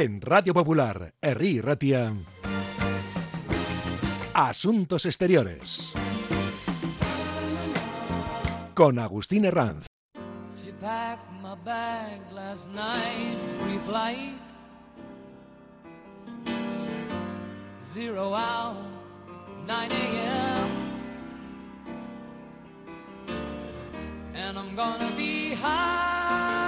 En Radio Popular, Herri Ratia. Asuntos Exteriores. Con Agustín Herranz. She packed my bags last night, pre-flight. Zero hour, 9 a.m. And I'm gonna be high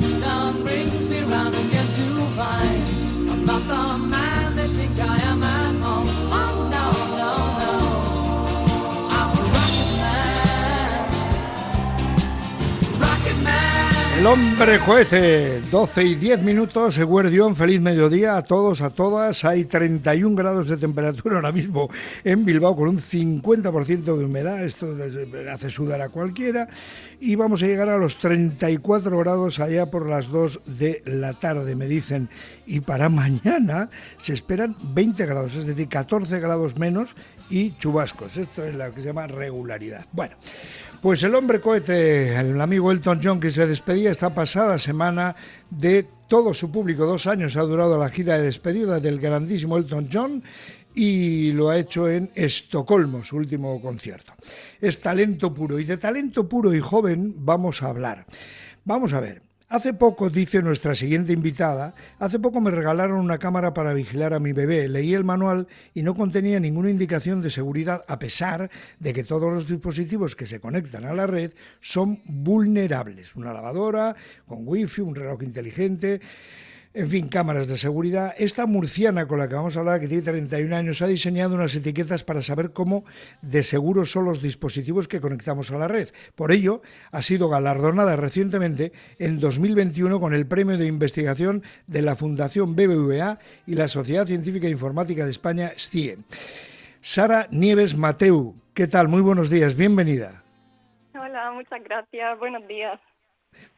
Touchdown brings me round El hombre cohete, 12 y 10 minutos, Eguerdión, feliz mediodía a todos, a todas. Hay 31 grados de temperatura ahora mismo en Bilbao con un 50% de humedad, esto hace sudar a cualquiera. Y vamos a llegar a los 34 grados allá por las 2 de la tarde, me dicen. Y para mañana se esperan 20 grados, es decir, 14 grados menos y chubascos. Esto es lo que se llama regularidad. Bueno. Pues el hombre cohete, el amigo Elton John, que se despedía esta pasada semana de todo su público, dos años ha durado la gira de despedida del grandísimo Elton John y lo ha hecho en Estocolmo, su último concierto. Es talento puro y de talento puro y joven vamos a hablar. Vamos a ver. Hace poco, dice nuestra siguiente invitada, hace poco me regalaron una cámara para vigilar a mi bebé. Leí el manual y no contenía ninguna indicación de seguridad, a pesar de que todos los dispositivos que se conectan a la red son vulnerables. Una lavadora con wifi, un reloj inteligente. En fin, cámaras de seguridad. Esta murciana con la que vamos a hablar, que tiene 31 años, ha diseñado unas etiquetas para saber cómo de seguros son los dispositivos que conectamos a la red. Por ello, ha sido galardonada recientemente en 2021 con el premio de investigación de la Fundación BBVA y la Sociedad Científica e Informática de España, SCIE. Sara Nieves Mateu, ¿qué tal? Muy buenos días, bienvenida. Hola, muchas gracias. Buenos días.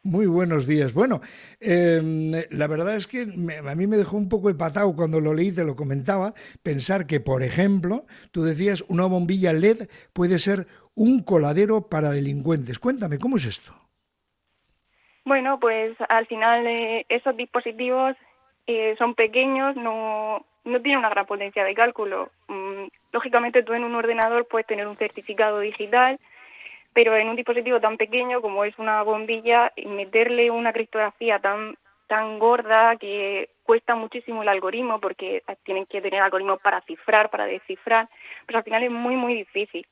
Muy buenos días. Bueno, eh, la verdad es que me, a mí me dejó un poco empatado cuando lo leí, te lo comentaba, pensar que, por ejemplo, tú decías una bombilla LED puede ser un coladero para delincuentes. Cuéntame, ¿cómo es esto? Bueno, pues al final eh, esos dispositivos eh, son pequeños, no, no tienen una gran potencia de cálculo. Mm, lógicamente tú en un ordenador puedes tener un certificado digital, pero en un dispositivo tan pequeño como es una bombilla, meterle una criptografía tan tan gorda que cuesta muchísimo el algoritmo porque tienen que tener algoritmos para cifrar, para descifrar, pero al final es muy muy difícil.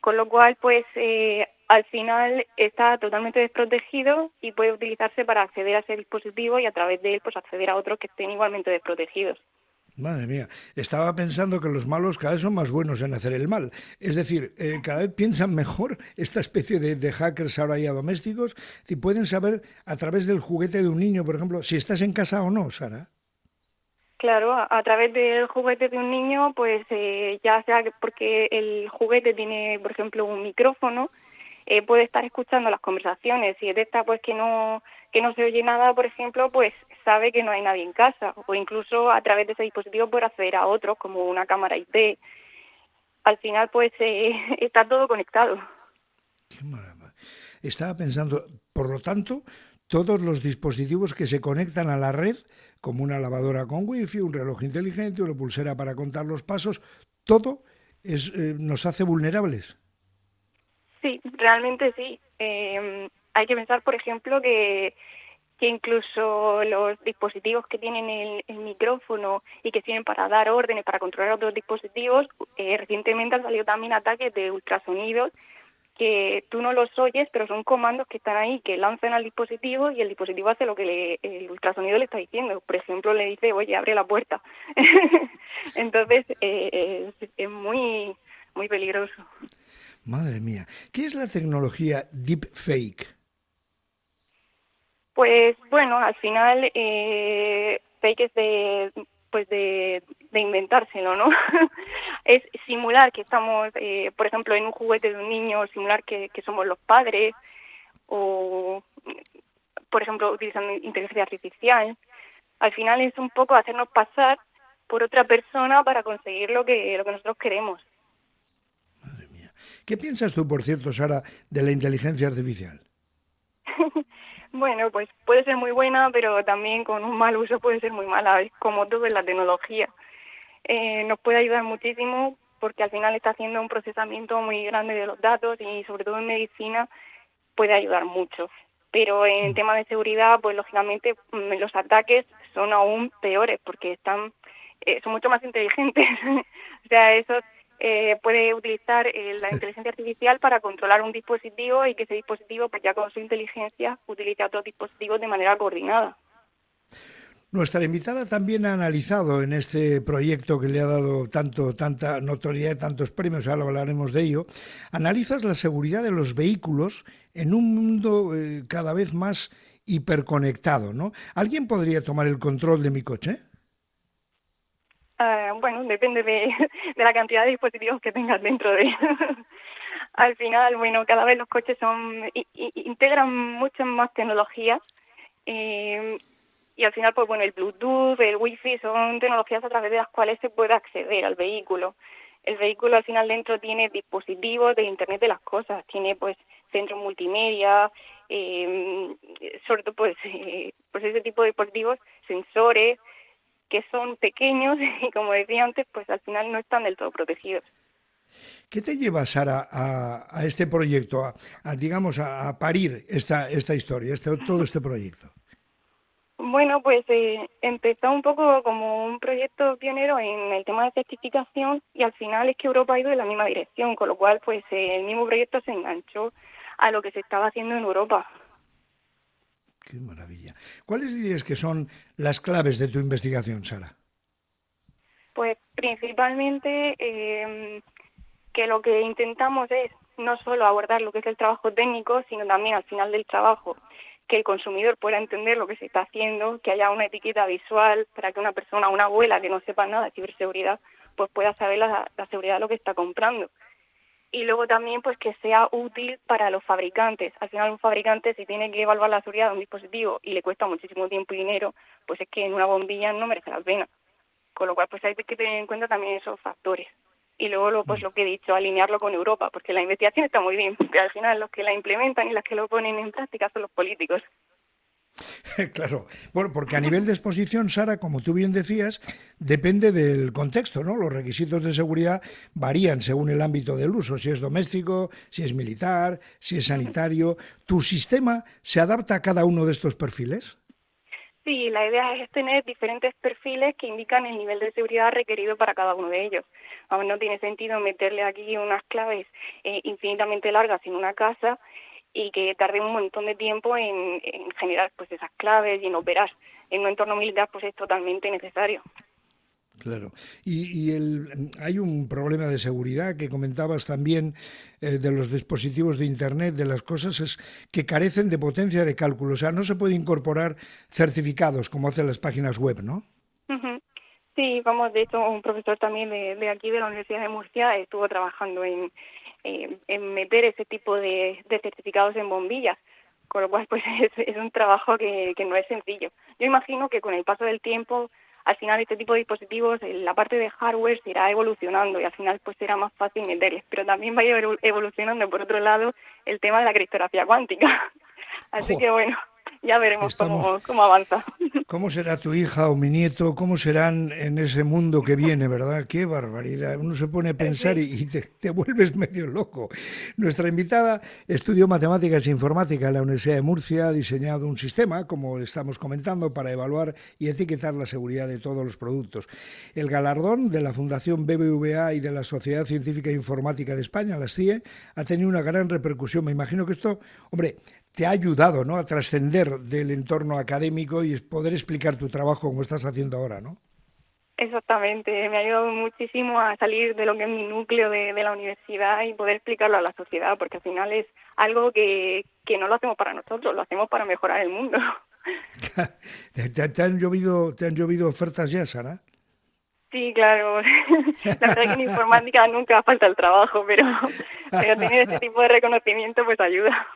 Con lo cual, pues eh, al final está totalmente desprotegido y puede utilizarse para acceder a ese dispositivo y a través de él pues acceder a otros que estén igualmente desprotegidos. Madre mía, estaba pensando que los malos cada vez son más buenos en hacer el mal. Es decir, eh, cada vez piensan mejor esta especie de, hackers ahora ya domésticos y pueden saber a través del juguete de un niño, por ejemplo, si estás en casa o no, Sara. Claro, a, través del juguete de un niño, pues eh, ya sea porque el juguete tiene, por ejemplo, un micrófono, eh, puede estar escuchando las conversaciones. Si detecta pues que no que no se oye nada, por ejemplo, pues sabe que no hay nadie en casa o incluso a través de ese dispositivo puede acceder a otros como una cámara IP. Al final, pues eh, está todo conectado. Qué maravilla. Estaba pensando, por lo tanto, todos los dispositivos que se conectan a la red, como una lavadora con wifi, un reloj inteligente, una pulsera para contar los pasos, todo es, eh, nos hace vulnerables. Sí, realmente sí. Eh, hay que pensar, por ejemplo, que, incluso los dispositivos que tienen el, el, micrófono y que sirven para dar órdenes, para controlar otros dispositivos, eh, recientemente han salido también ataques de ultrasonidos que tú no los oyes, pero son comandos que están ahí, que lanzan al dispositivo y el dispositivo hace lo que le, el ultrasonido le está diciendo. Por ejemplo, le dice, oye, abre la puerta. Entonces, eh, es, es muy, muy peligroso. Madre mía. ¿Qué es la tecnología deepfake? Pues bueno, al final eh, fake es de pues de, de inventárselo, ¿no? es simular que estamos, eh, por ejemplo, en un juguete de un niño, simular que, que somos los padres, o, por ejemplo, utilizando inteligencia artificial. Al final es un poco hacernos pasar por otra persona para conseguir lo que, lo que nosotros queremos. Madre mía. ¿Qué piensas tú, por cierto, Sara, de la inteligencia artificial? Bueno, pues puede ser muy buena, pero también con un mal uso puede ser muy mala, como todo en la tecnología. Eh, nos puede ayudar muchísimo porque al final está haciendo un procesamiento muy grande de los datos y sobre todo en medicina puede ayudar mucho. Pero en tema de seguridad, pues lógicamente mm, los ataques son aún peores porque están eh, son mucho más inteligentes. o sea, esos eh, puede utilizar eh, la inteligencia artificial para controlar un dispositivo y que ese dispositivo, pues ya con su inteligencia, utilice otros dispositivos de manera coordinada. Nuestra invitada también ha analizado en este proyecto que le ha dado tanto, tanta notoriedad, tantos premios, ahora hablaremos de ello, analizas la seguridad de los vehículos en un mundo eh, cada vez más hiperconectado, ¿no? ¿Alguien podría tomar el control de mi coche? Uh, bueno, depende de, la cantidad de dispositivos que tengas dentro de Al final, bueno, cada vez los coches son integran muchas más tecnologías eh, y al final, pues bueno, el Bluetooth, el Wi-Fi son tecnologías a través de las cuales se puede acceder al vehículo. El vehículo al final dentro tiene dispositivos de Internet de las cosas, tiene pues centros multimedia, eh, sobre todo pues, eh, pues ese tipo de dispositivos, sensores, que son pequeños y como decía antes, pues al final no están del todo protegidos. ¿Qué te lleva, Sara, a, a este proyecto, a, a digamos, a, a, parir esta, esta historia, este, todo este proyecto? Bueno, pues eh, empezó un poco como un proyecto pionero en el tema de certificación y al final es que Europa ha ido en la misma dirección, con lo cual pues eh, el mismo proyecto se enganchó a lo que se estaba haciendo en Europa. Qué maravilla. ¿Cuáles dirías que son las claves de tu investigación, Sara? Pues principalmente eh, que lo que intentamos es no solo abordar lo que es el trabajo técnico, sino también al final del trabajo que el consumidor pueda entender lo que se está haciendo, que haya una etiqueta visual para que una persona, una abuela que no sepa nada de ciberseguridad, pues pueda saber la, la seguridad de lo que está comprando y luego también pues que sea útil para los fabricantes. Al final un fabricante si tiene que evaluar la seguridad de un dispositivo y le cuesta muchísimo tiempo y dinero, pues es que en una bombilla no merece la pena. Con lo cual pues hay que tener en cuenta también esos factores. Y luego lo, pues lo que he dicho, alinearlo con Europa, porque la investigación está muy bien, pero al final los que la implementan y las que lo ponen en práctica son los políticos. Claro, bueno, porque a nivel de exposición, Sara, como tú bien decías, depende del contexto, ¿no? Los requisitos de seguridad varían según el ámbito del uso, si es doméstico, si es militar, si es sanitario. ¿Tu sistema se adapta a cada uno de estos perfiles? Sí, la idea es tener diferentes perfiles que indican el nivel de seguridad requerido para cada uno de ellos. Aún no tiene sentido meterle aquí unas claves eh, infinitamente largas en una casa y que tarde un montón de tiempo en, en, generar pues esas claves y en operar. En un entorno militar pues es totalmente necesario. Claro. Y, y el, hay un problema de seguridad que comentabas también eh, de los dispositivos de Internet, de las cosas, es que carecen de potencia de cálculo. O sea, no se puede incorporar certificados como hacen las páginas web, ¿no? Uh -huh. Sí, vamos, de hecho, un profesor también de, de aquí, de la Universidad de Murcia, estuvo trabajando en, eh, en meter ese tipo de, de, certificados en bombillas, con lo cual pues es, es un trabajo que, que, no es sencillo. Yo imagino que con el paso del tiempo, al final este tipo de dispositivos, la parte de hardware se irá evolucionando y al final pues será más fácil meterles, pero también va a ir evolucionando por otro lado el tema de la criptografía cuántica. Así que bueno, ya veremos Estamos- cómo, cómo avanza. ¿Cómo será tu hija o mi nieto? ¿Cómo serán en ese mundo que viene, verdad? Qué barbaridad. Uno se pone a pensar y, te vuelves medio loco. Nuestra invitada estudió matemáticas e informática en la Universidad de Murcia, ha diseñado un sistema, como estamos comentando, para evaluar y etiquetar la seguridad de todos los productos. El galardón de la Fundación BBVA y de la Sociedad Científica e Informática de España, la CIE, ha tenido una gran repercusión. Me imagino que esto, hombre, te ha ayudado ¿no? a trascender del entorno académico y es poder explicar tu trabajo como estás haciendo ahora, ¿no? Exactamente, me ha ayudado muchísimo a salir de lo que es mi núcleo de, de la universidad y poder explicarlo a la sociedad, porque al final es algo que, que no lo hacemos para nosotros, lo hacemos para mejorar el mundo. ¿Te, han llovido, ¿Te han llovido ofertas ya, Sara? Sí, claro. La verdad que en informática nunca falta el trabajo, pero, pero tener este tipo de reconocimiento pues ayuda.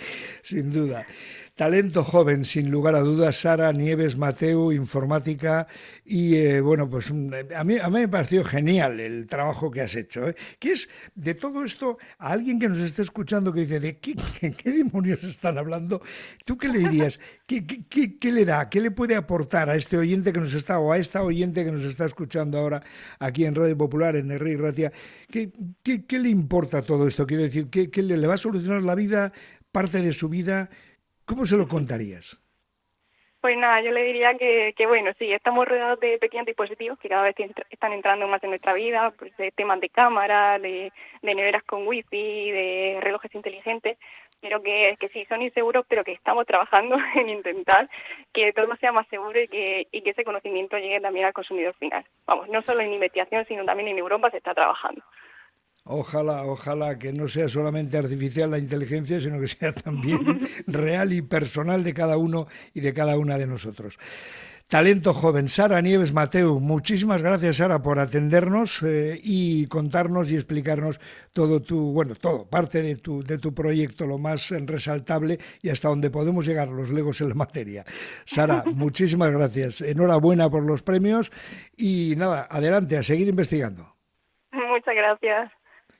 Sin duda. Talento joven, sin lugar a dudas, Sara Nieves Mateu, informática. Y eh, bueno, pues mm, a mí, a mí me pareció genial el trabajo que has hecho. ¿eh? Que es de todo esto, a alguien que nos esté escuchando que dice, ¿de qué, qué- qué demonios están hablando? ¿Tú qué le dirías? ¿Qué, qué, qué- le da? ¿Qué le puede aportar a este oyente que nos está, o a esta oyente que nos está escuchando ahora aquí en Radio Popular, en Herri Ratia? ¿Qué, qué, qué le importa todo esto? Quiero decir, ¿qué, qué le, le va a solucionar la vida, parte de su vida? ¿Cómo se lo contarías? Pues nada, yo le diría que, que bueno, sí, estamos rodeados de pequeños dispositivos que cada vez están entrando más en nuestra vida, pues de temas de cámara, de, de neveras con wifi, de relojes inteligentes, pero que, que sí, son inseguros, pero que estamos trabajando en intentar que todo sea más seguro y que, y que ese conocimiento llegue también al consumidor final. Vamos, no solo en investigación, sino también en Europa se está trabajando. Ojalá, ojalá que no sea solamente artificial la inteligencia, sino que sea también real y personal de cada uno y de cada una de nosotros. Talento joven, Sara Nieves Mateu, muchísimas gracias Sara por atendernos eh, y contarnos y explicarnos todo tu, bueno, todo, parte de tu, de tu proyecto, lo más resaltable y hasta donde podemos llegar los legos en la materia. Sara, muchísimas gracias, enhorabuena por los premios y nada, adelante a seguir investigando. Muchas gracias.